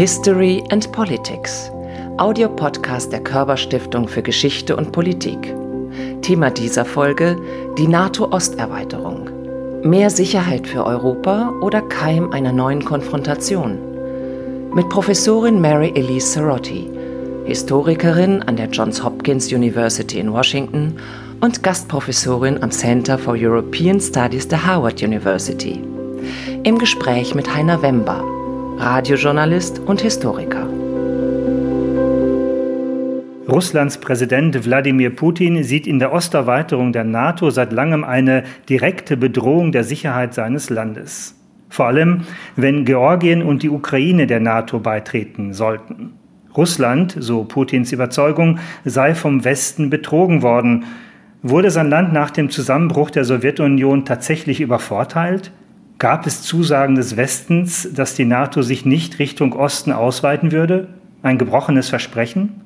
History and Politics, Audiopodcast der Körperstiftung für Geschichte und Politik. Thema dieser Folge die NATO-Osterweiterung. Mehr Sicherheit für Europa oder Keim einer neuen Konfrontation? Mit Professorin Mary Elise Sarotti, Historikerin an der Johns Hopkins University in Washington und Gastprofessorin am Center for European Studies der Harvard University. Im Gespräch mit Heiner Wember, Radiojournalist und Historiker. Russlands Präsident Wladimir Putin sieht in der Osterweiterung der NATO seit langem eine direkte Bedrohung der Sicherheit seines Landes. Vor allem, wenn Georgien und die Ukraine der NATO beitreten sollten. Russland, so Putins Überzeugung, sei vom Westen betrogen worden. Wurde sein Land nach dem Zusammenbruch der Sowjetunion tatsächlich übervorteilt? Gab es Zusagen des Westens, dass die NATO sich nicht Richtung Osten ausweiten würde? Ein gebrochenes Versprechen?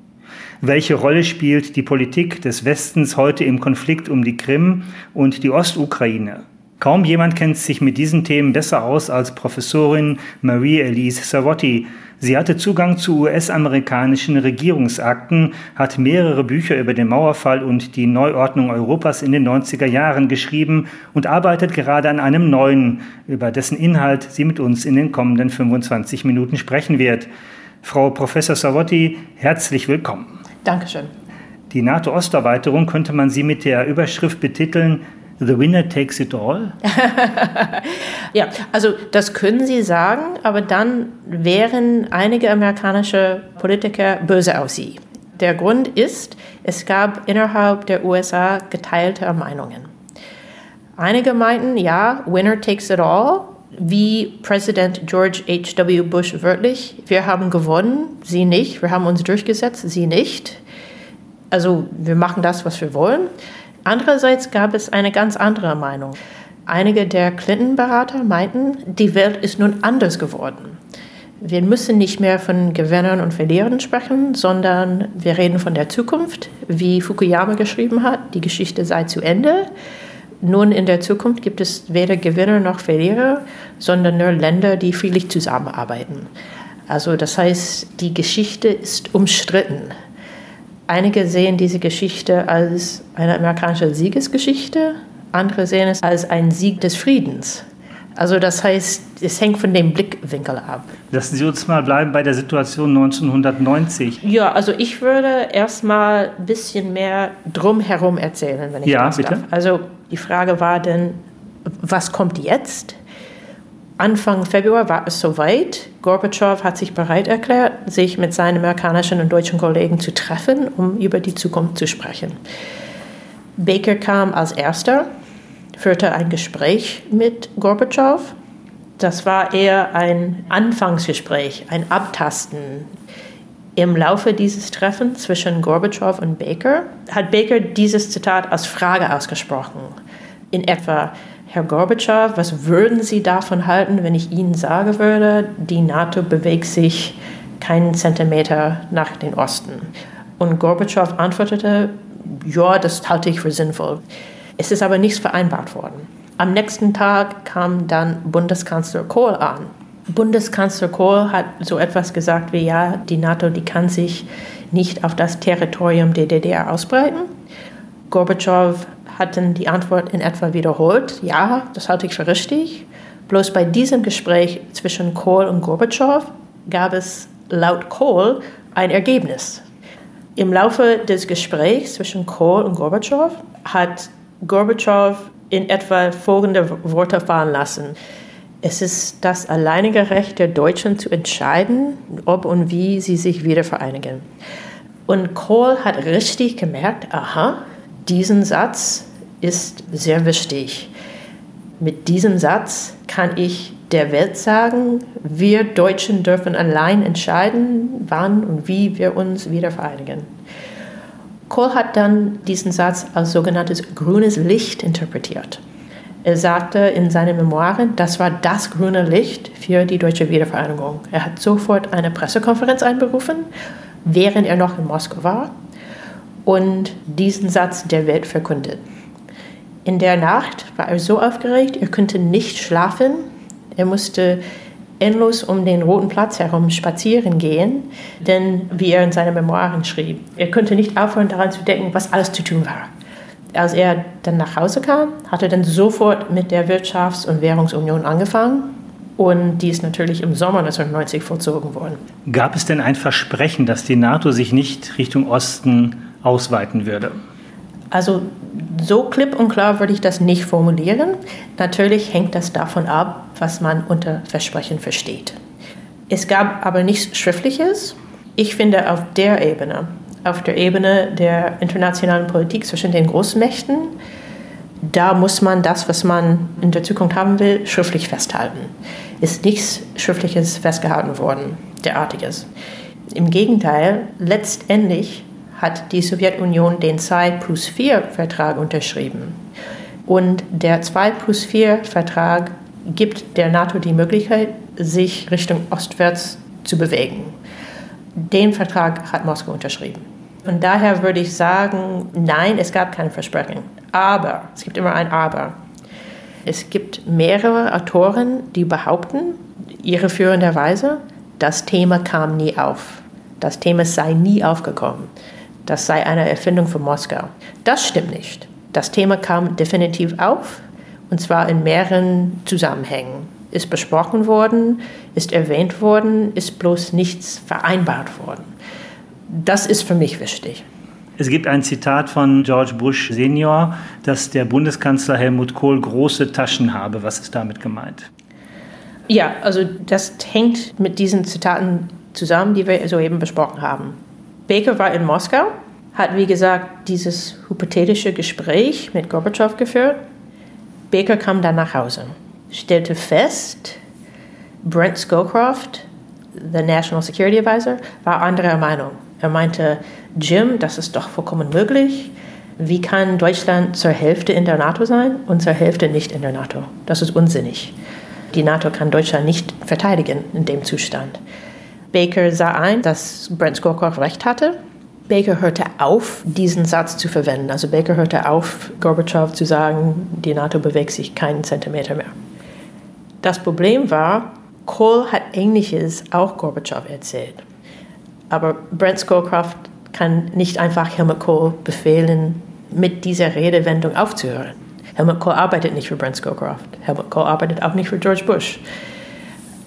Welche Rolle spielt die Politik des Westens heute im Konflikt um die Krim und die Ostukraine? Kaum jemand kennt sich mit diesen Themen besser aus als Professorin Marie-Elise Savotti, Sie hatte Zugang zu US-amerikanischen Regierungsakten, hat mehrere Bücher über den Mauerfall und die Neuordnung Europas in den 90er Jahren geschrieben und arbeitet gerade an einem neuen, über dessen Inhalt sie mit uns in den kommenden 25 Minuten sprechen wird. Frau Professor Savotti, herzlich willkommen. Dankeschön. Die NATO-Osterweiterung könnte man sie mit der Überschrift betiteln The winner takes it all? ja, also das können Sie sagen, aber dann wären einige amerikanische Politiker böse auf Sie. Der Grund ist, es gab innerhalb der USA geteilte Meinungen. Einige meinten, ja, winner takes it all, wie Präsident George H.W. Bush wörtlich, wir haben gewonnen, Sie nicht, wir haben uns durchgesetzt, Sie nicht. Also wir machen das, was wir wollen. Andererseits gab es eine ganz andere Meinung. Einige der Clinton-Berater meinten, die Welt ist nun anders geworden. Wir müssen nicht mehr von Gewinnern und Verlierern sprechen, sondern wir reden von der Zukunft, wie Fukuyama geschrieben hat, die Geschichte sei zu Ende. Nun in der Zukunft gibt es weder Gewinner noch Verlierer, sondern nur Länder, die friedlich zusammenarbeiten. Also das heißt, die Geschichte ist umstritten. Einige sehen diese Geschichte als eine amerikanische Siegesgeschichte, andere sehen es als einen Sieg des Friedens. Also das heißt, es hängt von dem Blickwinkel ab. Lassen Sie uns mal bleiben bei der Situation 1990. Ja, also ich würde erstmal ein bisschen mehr drumherum erzählen, wenn ich ja, das bitte? darf. Also die Frage war denn, was kommt jetzt? Anfang Februar war es soweit. Gorbatschow hat sich bereit erklärt, sich mit seinen amerikanischen und deutschen Kollegen zu treffen, um über die Zukunft zu sprechen. Baker kam als erster, führte ein Gespräch mit Gorbatschow. Das war eher ein Anfangsgespräch, ein Abtasten. Im Laufe dieses Treffens zwischen Gorbatschow und Baker hat Baker dieses Zitat als Frage ausgesprochen. In etwa, Herr Gorbatschow, was würden Sie davon halten, wenn ich Ihnen sagen würde, die NATO bewegt sich keinen Zentimeter nach den Osten? Und Gorbatschow antwortete, ja, das halte ich für sinnvoll. Es ist aber nichts vereinbart worden. Am nächsten Tag kam dann Bundeskanzler Kohl an. Bundeskanzler Kohl hat so etwas gesagt wie, ja, die NATO, die kann sich nicht auf das Territorium der DDR ausbreiten. Gorbatschow hatten die Antwort in etwa wiederholt. Ja, das halte ich für richtig. Bloß bei diesem Gespräch zwischen Kohl und Gorbatschow gab es laut Kohl ein Ergebnis. Im Laufe des Gesprächs zwischen Kohl und Gorbatschow hat Gorbatschow in etwa folgende Worte fallen lassen. Es ist das alleinige Recht der Deutschen zu entscheiden, ob und wie sie sich wieder vereinigen. Und Kohl hat richtig gemerkt, aha, diesen Satz ist sehr wichtig. Mit diesem Satz kann ich der Welt sagen, wir Deutschen dürfen allein entscheiden, wann und wie wir uns wieder vereinigen. Kohl hat dann diesen Satz als sogenanntes grünes Licht interpretiert. Er sagte in seinen Memoiren, das war das grüne Licht für die deutsche Wiedervereinigung. Er hat sofort eine Pressekonferenz einberufen, während er noch in Moskau war und diesen Satz der Welt verkündet. In der Nacht war er so aufgeregt, er konnte nicht schlafen. Er musste endlos um den Roten Platz herum spazieren gehen, denn wie er in seinen Memoiren schrieb, er konnte nicht aufhören daran zu denken, was alles zu tun war. Als er dann nach Hause kam, hat er dann sofort mit der Wirtschafts- und Währungsunion angefangen und die ist natürlich im Sommer 1990 vollzogen worden. Gab es denn ein Versprechen, dass die NATO sich nicht Richtung Osten ausweiten würde? Also so klipp und klar würde ich das nicht formulieren. Natürlich hängt das davon ab, was man unter Versprechen versteht. Es gab aber nichts Schriftliches. Ich finde auf der Ebene, auf der Ebene der internationalen Politik zwischen den Großmächten, da muss man das, was man in der Zukunft haben will, schriftlich festhalten. Ist nichts Schriftliches festgehalten worden, derartiges. Im Gegenteil, letztendlich hat die Sowjetunion den 2 plus 4 Vertrag unterschrieben. Und der 2 plus 4 Vertrag gibt der NATO die Möglichkeit, sich Richtung ostwärts zu bewegen. Den Vertrag hat Moskau unterschrieben. Und daher würde ich sagen, nein, es gab keine Versprechen. Aber, es gibt immer ein Aber. Es gibt mehrere Autoren, die behaupten, ihre führenderweise, das Thema kam nie auf. Das Thema sei nie aufgekommen das sei eine Erfindung von Moskau. Das stimmt nicht. Das Thema kam definitiv auf, und zwar in mehreren Zusammenhängen. Ist besprochen worden, ist erwähnt worden, ist bloß nichts vereinbart worden. Das ist für mich wichtig. Es gibt ein Zitat von George Bush Senior, dass der Bundeskanzler Helmut Kohl große Taschen habe. Was ist damit gemeint? Ja, also das hängt mit diesen Zitaten zusammen, die wir soeben besprochen haben. Baker war in Moskau, hat wie gesagt dieses hypothetische Gespräch mit Gorbatschow geführt. Baker kam dann nach Hause, stellte fest, Brent Scowcroft, der National Security Advisor, war anderer Meinung. Er meinte, Jim, das ist doch vollkommen möglich. Wie kann Deutschland zur Hälfte in der NATO sein und zur Hälfte nicht in der NATO? Das ist unsinnig. Die NATO kann Deutschland nicht verteidigen in dem Zustand. Baker sah ein, dass Brent Scowcroft recht hatte. Baker hörte auf, diesen Satz zu verwenden. Also Baker hörte auf, Gorbatschow zu sagen, die NATO bewegt sich keinen Zentimeter mehr. Das Problem war, Kohl hat Ähnliches auch Gorbatschow erzählt. Aber Brent Scowcroft kann nicht einfach Helmut Kohl befehlen, mit dieser Redewendung aufzuhören. Helmut Kohl arbeitet nicht für Brent Scowcroft. Helmut Kohl arbeitet auch nicht für George Bush.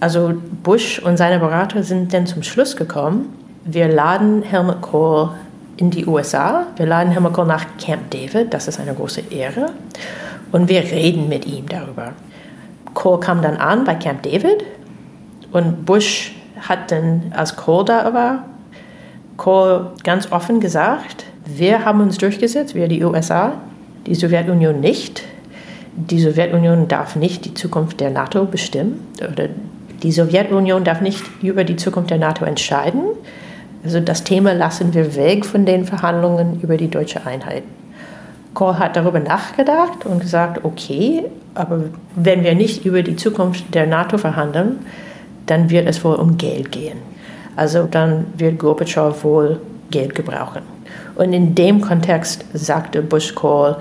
Also Bush und seine Berater sind dann zum Schluss gekommen, wir laden Helmut Kohl in die USA, wir laden Helmut Kohl nach Camp David, das ist eine große Ehre, und wir reden mit ihm darüber. Kohl kam dann an bei Camp David und Bush hat dann, als Kohl da war, Kohl ganz offen gesagt, wir haben uns durchgesetzt, wir die USA, die Sowjetunion nicht. Die Sowjetunion darf nicht die Zukunft der NATO bestimmen oder die Sowjetunion darf nicht über die Zukunft der NATO entscheiden. Also das Thema lassen wir weg von den Verhandlungen über die deutsche Einheit. Kohl hat darüber nachgedacht und gesagt, okay, aber wenn wir nicht über die Zukunft der NATO verhandeln, dann wird es wohl um Geld gehen. Also dann wird Gorbatschow wohl Geld gebrauchen. Und in dem Kontext sagte Bush Kohl,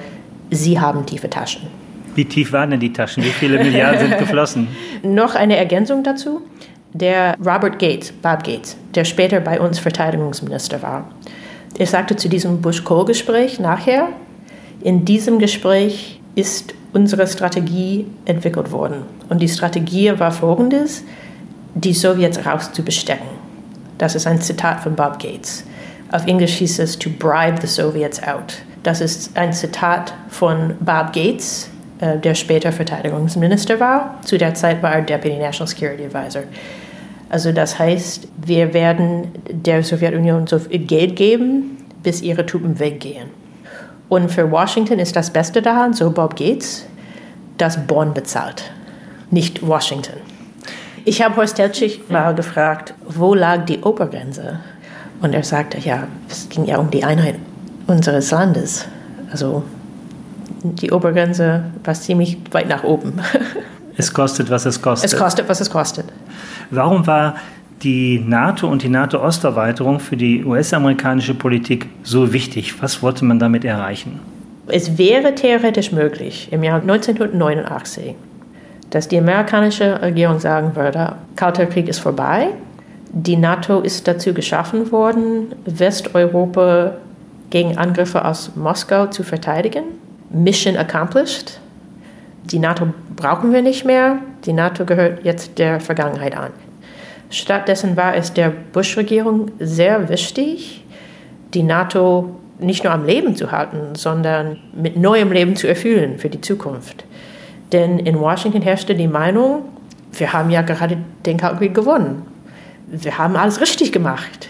Sie haben tiefe Taschen. Wie tief waren denn die Taschen? Wie viele Milliarden sind geflossen? Noch eine Ergänzung dazu. Der Robert Gates, Bob Gates, der später bei uns Verteidigungsminister war, er sagte zu diesem Bush-Kohl-Gespräch nachher, in diesem Gespräch ist unsere Strategie entwickelt worden. Und die Strategie war folgendes, die Sowjets rauszubestecken. Das ist ein Zitat von Bob Gates. Auf Englisch hieß es to bribe the Soviets out. Das ist ein Zitat von Bob Gates, äh, der später Verteidigungsminister war. Zu der Zeit war er Deputy National Security Advisor. Also das heißt, wir werden der Sowjetunion so viel Geld geben, bis ihre Truppen weggehen. Und für Washington ist das Beste daran, so Bob Gates, dass Bonn bezahlt, nicht Washington. Ich habe Horst Teltschich mal gefragt, wo lag die Obergrenze? Und er sagte, ja, es ging ja um die Einheit unseres Landes. Also die Obergrenze war ziemlich weit nach oben. Es kostet, was es kostet. Es kostet, was es kostet. Warum war die NATO und die NATO-Osterweiterung für die US-amerikanische Politik so wichtig? Was wollte man damit erreichen? Es wäre theoretisch möglich, im Jahr 1989 dass die amerikanische Regierung sagen würde, Kalter Krieg ist vorbei, die NATO ist dazu geschaffen worden, Westeuropa gegen Angriffe aus Moskau zu verteidigen. Mission accomplished. Die NATO brauchen wir nicht mehr. Die NATO gehört jetzt der Vergangenheit an. Stattdessen war es der Bush-Regierung sehr wichtig, die NATO nicht nur am Leben zu halten, sondern mit neuem Leben zu erfüllen für die Zukunft. Denn in Washington herrschte die Meinung, wir haben ja gerade den Kalten Krieg gewonnen. Wir haben alles richtig gemacht.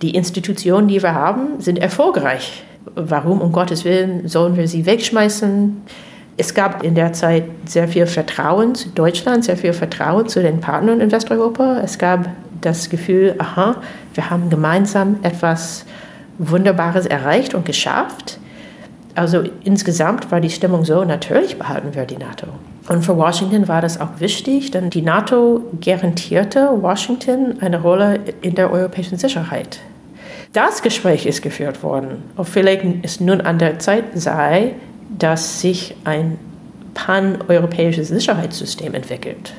Die Institutionen, die wir haben, sind erfolgreich. Warum um Gottes Willen sollen wir sie wegschmeißen? Es gab in der Zeit sehr viel Vertrauen zu Deutschland, sehr viel Vertrauen zu den Partnern in Westeuropa. Es gab das Gefühl, aha, wir haben gemeinsam etwas Wunderbares erreicht und geschafft. Also insgesamt war die Stimmung so, natürlich behalten wir die NATO. Und für Washington war das auch wichtig, denn die NATO garantierte Washington eine Rolle in der europäischen Sicherheit. Das Gespräch ist geführt worden, ob vielleicht es nun an der Zeit sei, dass sich ein pan-europäisches Sicherheitssystem entwickelt.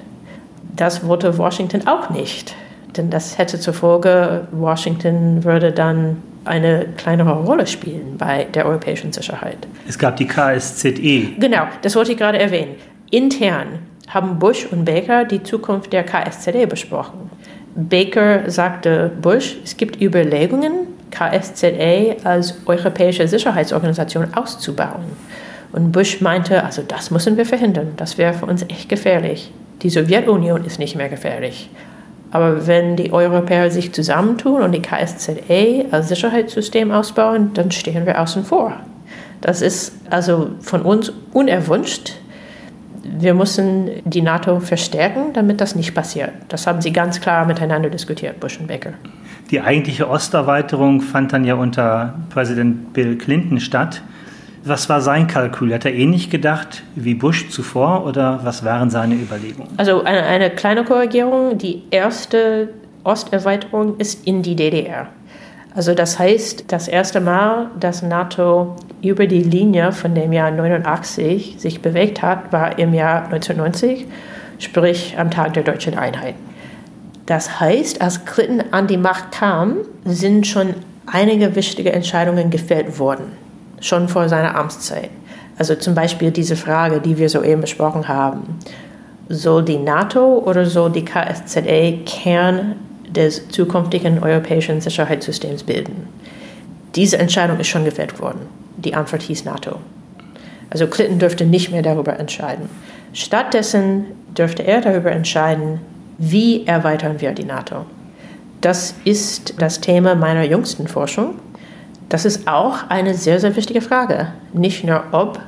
Das wollte Washington auch nicht, denn das hätte zur Folge, Washington würde dann eine kleinere Rolle spielen bei der europäischen Sicherheit. Es gab die KSZE. Genau, das wollte ich gerade erwähnen. Intern haben Bush und Baker die Zukunft der KSZE besprochen. Baker sagte Bush, es gibt Überlegungen, KSZE als europäische Sicherheitsorganisation auszubauen. Und Bush meinte, also das müssen wir verhindern, das wäre für uns echt gefährlich. Die Sowjetunion ist nicht mehr gefährlich. Aber wenn die Europäer sich zusammentun und die KSZE als Sicherheitssystem ausbauen, dann stehen wir außen vor. Das ist also von uns unerwünscht. Wir müssen die NATO verstärken, damit das nicht passiert. Das haben sie ganz klar miteinander diskutiert, Bush und Baker. Die eigentliche Osterweiterung fand dann ja unter Präsident Bill Clinton statt. Was war sein Kalkül? Hat er ähnlich gedacht wie Bush zuvor oder was waren seine Überlegungen? Also eine, eine kleine Korrigierung. Die erste Osterweiterung ist in die DDR. Also das heißt, das erste Mal, dass NATO über die Linie von dem Jahr 89 sich bewegt hat, war im Jahr 1990, sprich am Tag der deutschen Einheit. Das heißt, als Clinton an die Macht kam, sind schon einige wichtige Entscheidungen gefällt worden schon vor seiner Amtszeit. Also zum Beispiel diese Frage, die wir soeben besprochen haben. Soll die NATO oder soll die KSZE Kern des zukünftigen europäischen Sicherheitssystems bilden? Diese Entscheidung ist schon gefällt worden. Die Antwort hieß NATO. Also Clinton dürfte nicht mehr darüber entscheiden. Stattdessen dürfte er darüber entscheiden, wie erweitern wir die NATO. Das ist das Thema meiner jüngsten Forschung. Das ist auch eine sehr, sehr wichtige Frage. Nicht nur, ob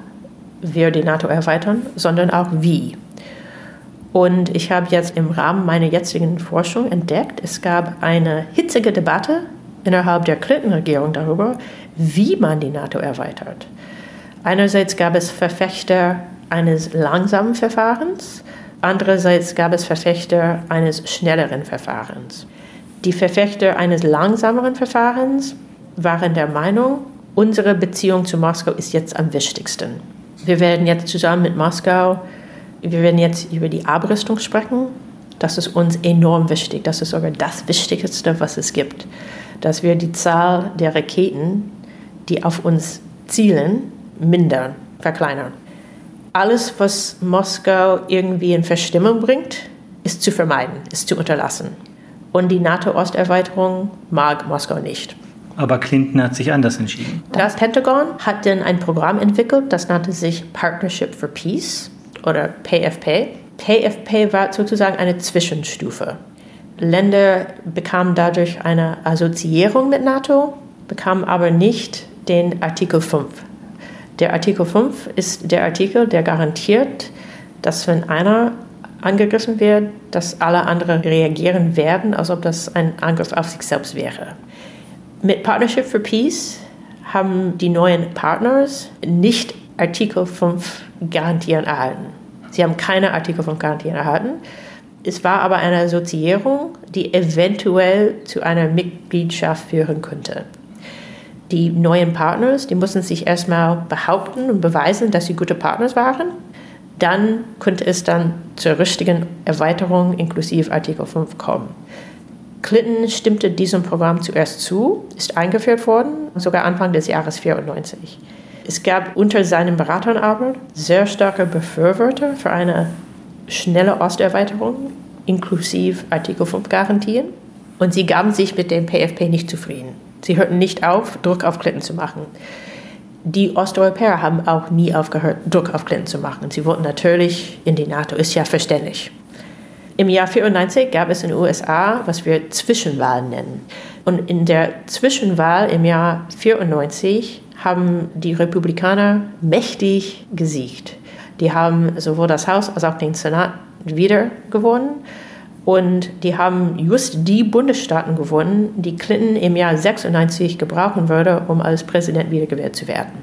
wir die NATO erweitern, sondern auch wie. Und ich habe jetzt im Rahmen meiner jetzigen Forschung entdeckt, es gab eine hitzige Debatte innerhalb der Clinton-Regierung darüber, wie man die NATO erweitert. Einerseits gab es Verfechter eines langsamen Verfahrens, andererseits gab es Verfechter eines schnelleren Verfahrens. Die Verfechter eines langsameren Verfahrens waren der Meinung, unsere Beziehung zu Moskau ist jetzt am wichtigsten. Wir werden jetzt zusammen mit Moskau, wir werden jetzt über die Abrüstung sprechen. Das ist uns enorm wichtig. Das ist sogar das Wichtigste, was es gibt. Dass wir die Zahl der Raketen, die auf uns zielen, mindern, verkleinern. Alles, was Moskau irgendwie in Verstimmung bringt, ist zu vermeiden, ist zu unterlassen. Und die NATO-Osterweiterung mag Moskau nicht. Aber Clinton hat sich anders entschieden. Das Pentagon hat dann ein Programm entwickelt, das nannte sich Partnership for Peace oder PFP. PFP war sozusagen eine Zwischenstufe. Länder bekamen dadurch eine Assoziierung mit NATO, bekamen aber nicht den Artikel 5. Der Artikel 5 ist der Artikel, der garantiert, dass wenn einer angegriffen wird, dass alle anderen reagieren werden, als ob das ein Angriff auf sich selbst wäre. Mit Partnership for Peace haben die neuen Partners nicht Artikel 5 Garantien erhalten. Sie haben keine Artikel 5 Garantien erhalten. Es war aber eine Assoziierung, die eventuell zu einer Mitgliedschaft führen könnte. Die neuen Partners, die mussten sich erstmal behaupten und beweisen, dass sie gute Partners waren. dann könnte es dann zur richtigen Erweiterung inklusive Artikel 5 kommen. Clinton stimmte diesem Programm zuerst zu, ist eingeführt worden, sogar Anfang des Jahres 94. Es gab unter seinen Beratern aber sehr starke Befürworter für eine schnelle Osterweiterung, inklusive Artikel 5 Garantien. Und sie gaben sich mit dem PFP nicht zufrieden. Sie hörten nicht auf, Druck auf Clinton zu machen. Die Osteuropäer haben auch nie aufgehört, Druck auf Clinton zu machen. Sie wollten natürlich in die NATO, ist ja verständlich. Im Jahr 94 gab es in den USA, was wir Zwischenwahlen nennen. Und in der Zwischenwahl im Jahr 94 haben die Republikaner mächtig gesiegt. Die haben sowohl das Haus als auch den Senat wieder gewonnen. Und die haben just die Bundesstaaten gewonnen, die Clinton im Jahr 96 gebrauchen würde, um als Präsident wiedergewählt zu werden.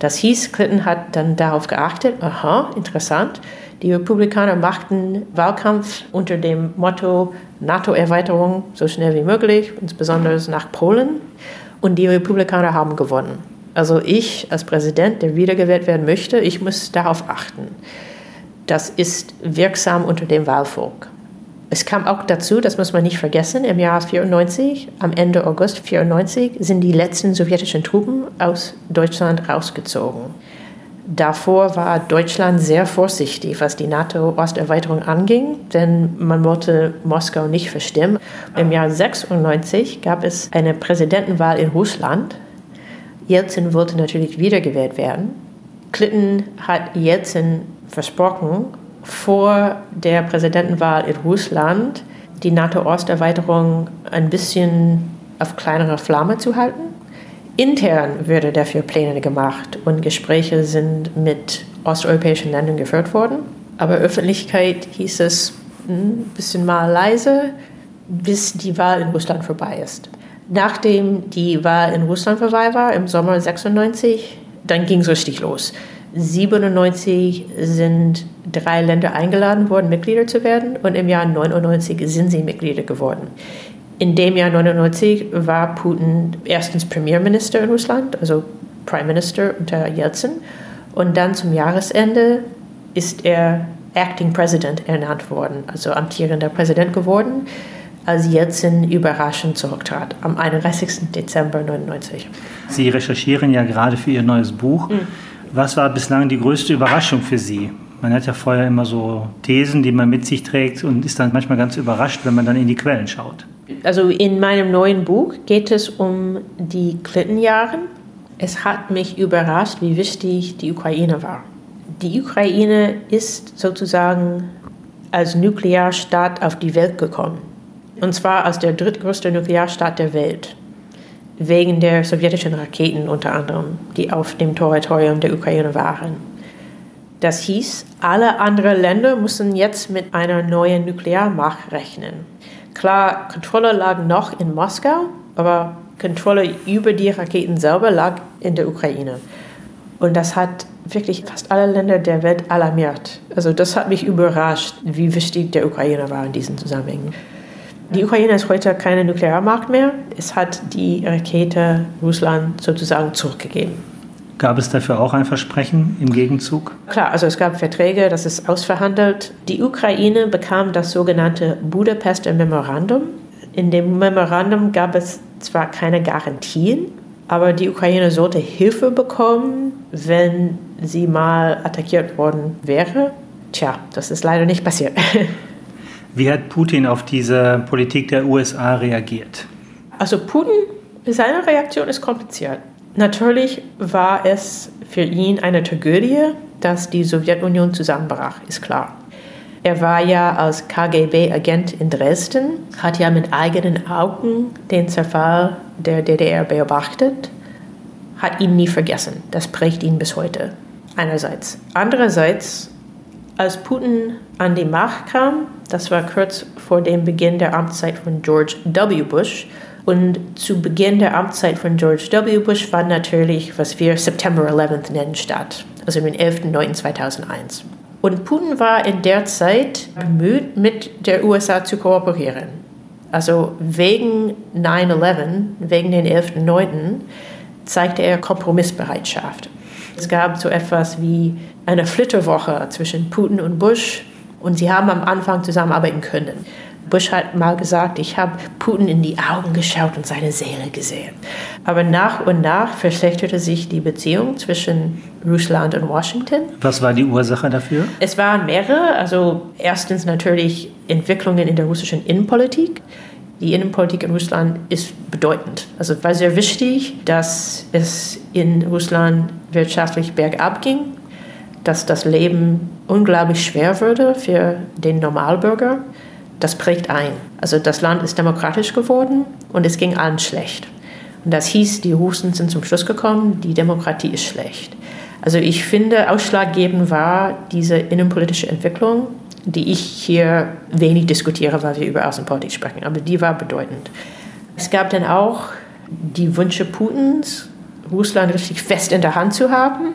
Das hieß, Clinton hat dann darauf geachtet, aha, interessant, die Republikaner machten Wahlkampf unter dem Motto NATO-Erweiterung so schnell wie möglich, insbesondere nach Polen. Und die Republikaner haben gewonnen. Also ich als Präsident, der wiedergewählt werden möchte, ich muss darauf achten. Das ist wirksam unter dem Wahlvolk. Es kam auch dazu, das muss man nicht vergessen, im Jahr 94, am Ende August 94, sind die letzten sowjetischen Truppen aus Deutschland rausgezogen. Davor war Deutschland sehr vorsichtig, was die NATO-Osterweiterung anging, denn man wollte Moskau nicht verstimmen. Im Jahr 96 gab es eine Präsidentenwahl in Russland. Jelzin wollte natürlich wiedergewählt werden. Clinton hat Jelzin versprochen, vor der Präsidentenwahl in Russland die NATO-Osterweiterung ein bisschen auf kleinere Flamme zu halten. Intern würde dafür Pläne gemacht und Gespräche sind mit osteuropäischen Ländern geführt worden. Aber Öffentlichkeit hieß es ein hm, bisschen mal leise, bis die Wahl in Russland vorbei ist. Nachdem die Wahl in Russland vorbei war, im Sommer 96, dann ging es richtig los. 97 sind drei Länder eingeladen worden, Mitglieder zu werden und im Jahr 99 sind sie Mitglieder geworden. In dem Jahr 99 war Putin erstens Premierminister in Russland, also Prime Minister unter Jelzin, und dann zum Jahresende ist er Acting President ernannt worden, also amtierender Präsident geworden, als Jelzin überraschend zurücktrat am 31. Dezember 99. Sie recherchieren ja gerade für Ihr neues Buch. Mhm. Was war bislang die größte Überraschung für Sie? Man hat ja vorher immer so Thesen, die man mit sich trägt und ist dann manchmal ganz überrascht, wenn man dann in die Quellen schaut. Also in meinem neuen Buch geht es um die Clinton-Jahre. Es hat mich überrascht, wie wichtig die Ukraine war. Die Ukraine ist sozusagen als Nuklearstaat auf die Welt gekommen. Und zwar als der drittgrößte Nuklearstaat der Welt wegen der sowjetischen Raketen unter anderem, die auf dem Territorium der Ukraine waren. Das hieß, alle anderen Länder mussten jetzt mit einer neuen Nuklearmacht rechnen. Klar, Kontrolle lag noch in Moskau, aber Kontrolle über die Raketen selber lag in der Ukraine. Und das hat wirklich fast alle Länder der Welt alarmiert. Also das hat mich überrascht, wie wichtig der Ukraine war in diesem Zusammenhang. Die Ukraine ist heute keine Nuklearmacht mehr. Es hat die Rakete Russland sozusagen zurückgegeben. Gab es dafür auch ein Versprechen im Gegenzug? Klar, also es gab Verträge, das ist ausverhandelt. Die Ukraine bekam das sogenannte Budapester Memorandum. In dem Memorandum gab es zwar keine Garantien, aber die Ukraine sollte Hilfe bekommen, wenn sie mal attackiert worden wäre. Tja, das ist leider nicht passiert. Wie hat Putin auf diese Politik der USA reagiert? Also Putin, seine Reaktion ist kompliziert. Natürlich war es für ihn eine Tragödie, dass die Sowjetunion zusammenbrach, ist klar. Er war ja als KGB-Agent in Dresden, hat ja mit eigenen Augen den Zerfall der DDR beobachtet, hat ihn nie vergessen. Das prägt ihn bis heute. Einerseits. Andererseits als Putin an die Macht kam, das war kurz vor dem Beginn der Amtszeit von George W. Bush, und zu Beginn der Amtszeit von George W. Bush fand natürlich, was wir September 11 nennen, statt, also den 11.09.2001. Und Putin war in der Zeit bemüht, mit der USA zu kooperieren. Also wegen 9-11, wegen den 11.09., zeigte er Kompromissbereitschaft. Es gab so etwas wie eine Flitterwoche zwischen Putin und Bush und sie haben am Anfang zusammenarbeiten können. Bush hat mal gesagt, ich habe Putin in die Augen geschaut und seine Seele gesehen. Aber nach und nach verschlechterte sich die Beziehung zwischen Russland und Washington. Was war die Ursache dafür? Es waren mehrere. Also erstens natürlich Entwicklungen in der russischen Innenpolitik. Die Innenpolitik in Russland ist bedeutend. Also es war sehr wichtig, dass es in Russland wirtschaftlich bergab ging, dass das Leben unglaublich schwer wurde für den Normalbürger das prägt ein. Also das Land ist demokratisch geworden und es ging allen schlecht. Und das hieß, die Russen sind zum Schluss gekommen, die Demokratie ist schlecht. Also ich finde, ausschlaggebend war diese innenpolitische Entwicklung, die ich hier wenig diskutiere, weil wir über Außenpolitik sprechen, aber die war bedeutend. Es gab dann auch die Wünsche Putins, Russland richtig fest in der Hand zu haben.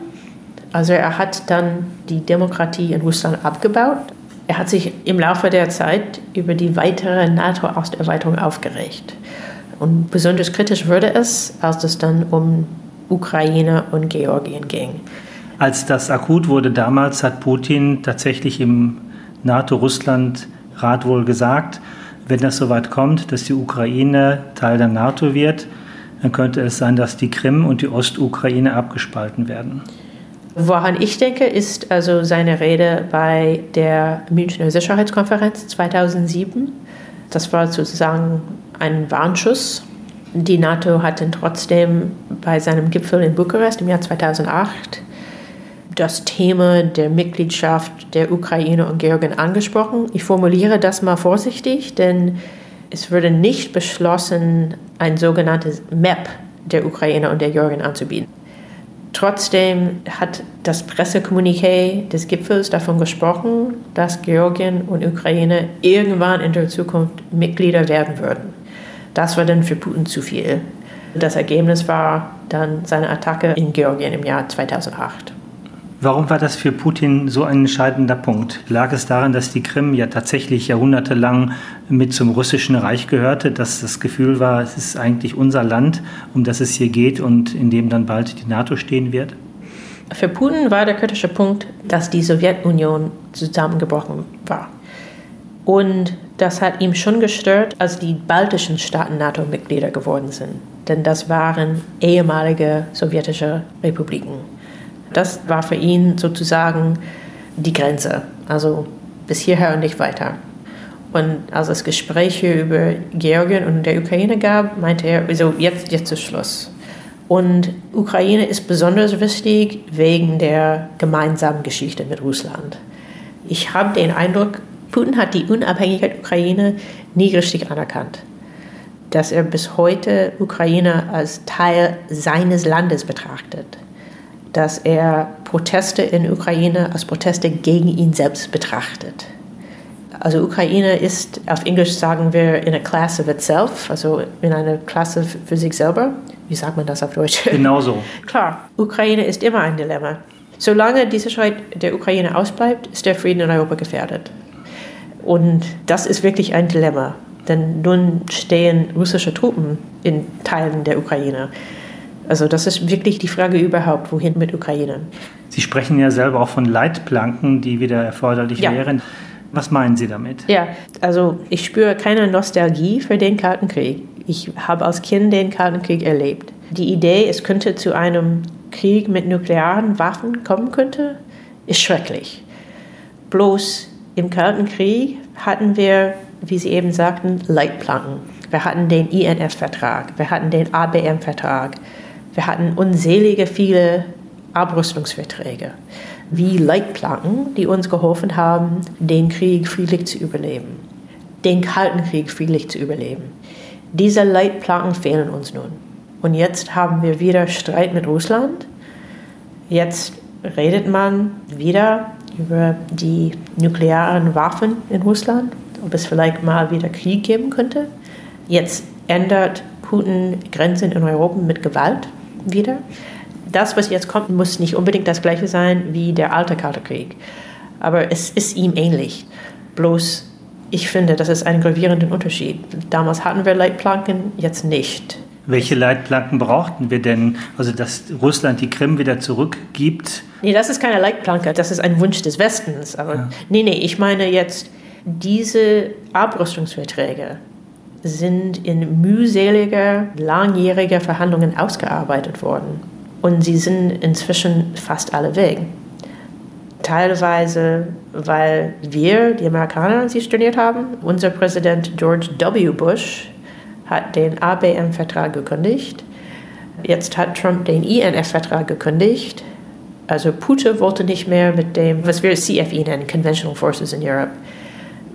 Also er hat dann die Demokratie in Russland abgebaut er hat sich im Laufe der Zeit über die weitere NATO-Osterweiterung aufgeregt. Und besonders kritisch wurde es, als es dann um Ukraine und Georgien ging. Als das akut wurde damals, hat Putin tatsächlich im NATO-Russland-Rat wohl gesagt, wenn das soweit kommt, dass die Ukraine Teil der NATO wird, dann könnte es sein, dass die Krim und die Ostukraine abgespalten werden. Woran ich denke, ist also seine Rede bei der Münchner Sicherheitskonferenz 2007. Das war sozusagen ein Warnschuss. Die NATO hat dann trotzdem bei seinem Gipfel in Bukarest im Jahr 2008 das Thema der Mitgliedschaft der Ukraine und Georgien angesprochen. Ich formuliere das mal vorsichtig, denn es wurde nicht beschlossen, ein sogenanntes MAP der Ukraine und der Georgien anzubieten. Trotzdem hat das Pressekommuniqué des Gipfels davon gesprochen, dass Georgien und Ukraine irgendwann in der Zukunft Mitglieder werden würden. Das war dann für Putin zu viel. Das Ergebnis war dann seine Attacke in Georgien im Jahr 2008. Warum war das für Putin so ein entscheidender Punkt? Lag es daran, dass die Krim ja tatsächlich jahrhundertelang mit zum russischen Reich gehörte, dass das Gefühl war, es ist eigentlich unser Land, um das es hier geht und in dem dann bald die NATO stehen wird? Für Putin war der kritische Punkt, dass die Sowjetunion zusammengebrochen war. Und das hat ihm schon gestört, als die baltischen Staaten NATO-Mitglieder geworden sind. Denn das waren ehemalige sowjetische Republiken. Das war für ihn sozusagen die Grenze. Also bis hierher und nicht weiter. Und als es Gespräche über Georgien und der Ukraine gab, meinte er, also jetzt, jetzt ist Schluss. Und Ukraine ist besonders wichtig wegen der gemeinsamen Geschichte mit Russland. Ich habe den Eindruck, Putin hat die Unabhängigkeit Ukraine nie richtig anerkannt. Dass er bis heute Ukraine als Teil seines Landes betrachtet dass er Proteste in Ukraine als Proteste gegen ihn selbst betrachtet. Also Ukraine ist, auf Englisch sagen wir, in a class of itself, also in einer Klasse für sich selber. Wie sagt man das auf Deutsch? Genauso. Klar, Ukraine ist immer ein Dilemma. Solange die Sicherheit der Ukraine ausbleibt, ist der Frieden in Europa gefährdet. Und das ist wirklich ein Dilemma, denn nun stehen russische Truppen in Teilen der Ukraine. Also das ist wirklich die Frage überhaupt, wohin mit Ukraine. Sie sprechen ja selber auch von Leitplanken, die wieder erforderlich ja. wären. Was meinen Sie damit? Ja, also ich spüre keine Nostalgie für den Kalten Krieg. Ich habe als Kind den Kalten Krieg erlebt. Die Idee, es könnte zu einem Krieg mit nuklearen Waffen kommen könnte, ist schrecklich. Bloß im Kalten Krieg hatten wir, wie Sie eben sagten, Leitplanken. Wir hatten den INF-Vertrag, wir hatten den ABM-Vertrag, wir hatten unzählige viele Abrüstungsverträge wie Leitplanken, die uns geholfen haben, den Krieg friedlich zu überleben, den Kalten Krieg friedlich zu überleben. Diese Leitplanken fehlen uns nun. Und jetzt haben wir wieder Streit mit Russland. Jetzt redet man wieder über die nuklearen Waffen in Russland, ob es vielleicht mal wieder Krieg geben könnte. Jetzt ändert Putin Grenzen in Europa mit Gewalt wieder. Das, was jetzt kommt, muss nicht unbedingt das gleiche sein wie der alte Kalte Krieg. Aber es ist ihm ähnlich. Bloß, ich finde, das ist ein gravierender Unterschied. Damals hatten wir Leitplanken, jetzt nicht. Welche Leitplanken brauchten wir denn? Also, dass Russland die Krim wieder zurückgibt? Nee, das ist keine Leitplanke, das ist ein Wunsch des Westens. Aber ja. nee, nee, ich meine jetzt, diese Abrüstungsverträge sind in mühseliger, langjähriger Verhandlungen ausgearbeitet worden. Und sie sind inzwischen fast alle weg. Teilweise, weil wir, die Amerikaner, sie storniert haben. Unser Präsident George W. Bush hat den ABM-Vertrag gekündigt. Jetzt hat Trump den INF-Vertrag gekündigt. Also Putin wollte nicht mehr mit dem, was wir CFE nennen, Conventional Forces in Europe.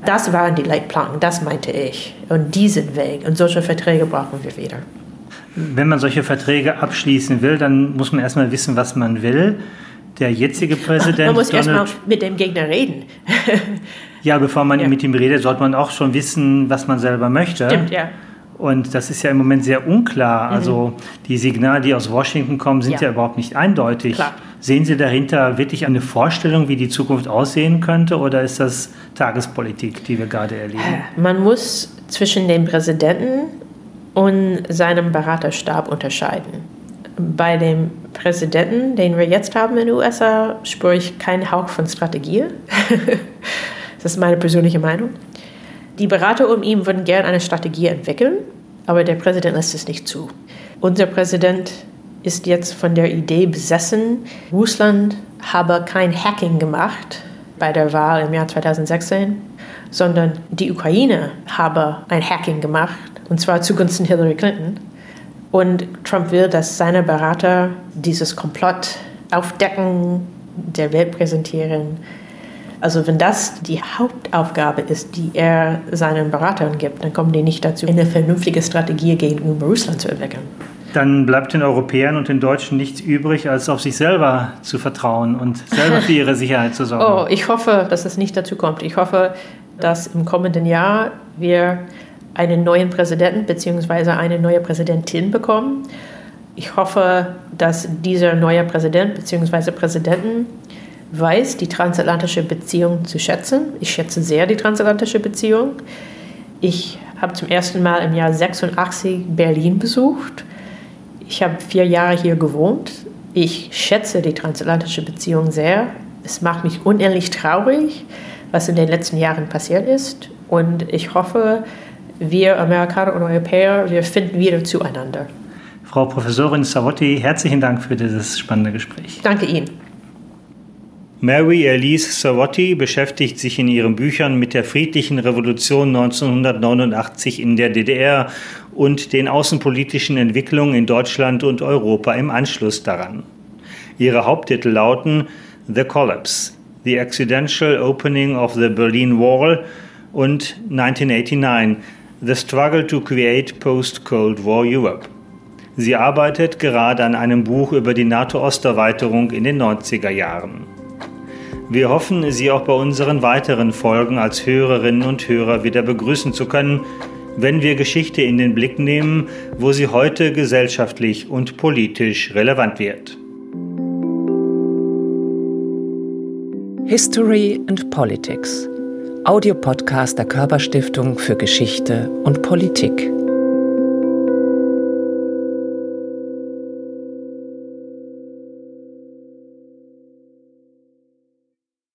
Das waren die Leitplanken, das meinte ich. Und die sind weg. Und solche Verträge brauchen wir wieder. Wenn man solche Verträge abschließen will, dann muss man erstmal wissen, was man will. Der jetzige Präsident. Man muss erstmal mit dem Gegner reden. ja, bevor man ja. mit ihm redet, sollte man auch schon wissen, was man selber möchte. Stimmt, ja. Und das ist ja im Moment sehr unklar. Mhm. Also die Signale, die aus Washington kommen, sind ja, ja überhaupt nicht eindeutig. Klar. Sehen Sie dahinter wirklich eine Vorstellung, wie die Zukunft aussehen könnte, oder ist das Tagespolitik, die wir gerade erleben? Man muss zwischen dem Präsidenten und seinem Beraterstab unterscheiden. Bei dem Präsidenten, den wir jetzt haben in den USA, spüre ich keinen Hauch von Strategie. das ist meine persönliche Meinung. Die Berater um ihn würden gerne eine Strategie entwickeln, aber der Präsident lässt es nicht zu. Unser Präsident ist jetzt von der Idee besessen, Russland habe kein Hacking gemacht bei der Wahl im Jahr 2016, sondern die Ukraine habe ein Hacking gemacht, und zwar zugunsten Hillary Clinton. Und Trump will, dass seine Berater dieses Komplott aufdecken, der Welt präsentieren also wenn das die Hauptaufgabe ist, die er seinen Beratern gibt, dann kommen die nicht dazu, eine vernünftige Strategie gegenüber Russland zu entwickeln. Dann bleibt den Europäern und den Deutschen nichts übrig, als auf sich selber zu vertrauen und selber für ihre Sicherheit zu sorgen. Oh, ich hoffe, dass es nicht dazu kommt. Ich hoffe, dass im kommenden Jahr wir einen neuen Präsidenten bzw. eine neue Präsidentin bekommen. Ich hoffe, dass dieser neue Präsident bzw. Präsidenten weiß die transatlantische Beziehung zu schätzen. Ich schätze sehr die transatlantische Beziehung. Ich habe zum ersten Mal im Jahr 86 Berlin besucht. Ich habe vier Jahre hier gewohnt. Ich schätze die transatlantische Beziehung sehr. Es macht mich unendlich traurig, was in den letzten Jahren passiert ist. Und ich hoffe, wir Amerikaner und Europäer, wir finden wieder zueinander. Frau Professorin Savotti, herzlichen Dank für dieses spannende Gespräch. Danke Ihnen. Mary Elise Savotti beschäftigt sich in ihren Büchern mit der friedlichen Revolution 1989 in der DDR und den außenpolitischen Entwicklungen in Deutschland und Europa im Anschluss daran. Ihre Haupttitel lauten The Collapse, The Accidental Opening of the Berlin Wall und 1989 The Struggle to Create Post-Cold War Europe. Sie arbeitet gerade an einem Buch über die NATO-Osterweiterung in den 90er Jahren. Wir hoffen, Sie auch bei unseren weiteren Folgen als Hörerinnen und Hörer wieder begrüßen zu können, wenn wir Geschichte in den Blick nehmen, wo sie heute gesellschaftlich und politisch relevant wird. History and Politics. Audiopodcast der Körperstiftung für Geschichte und Politik.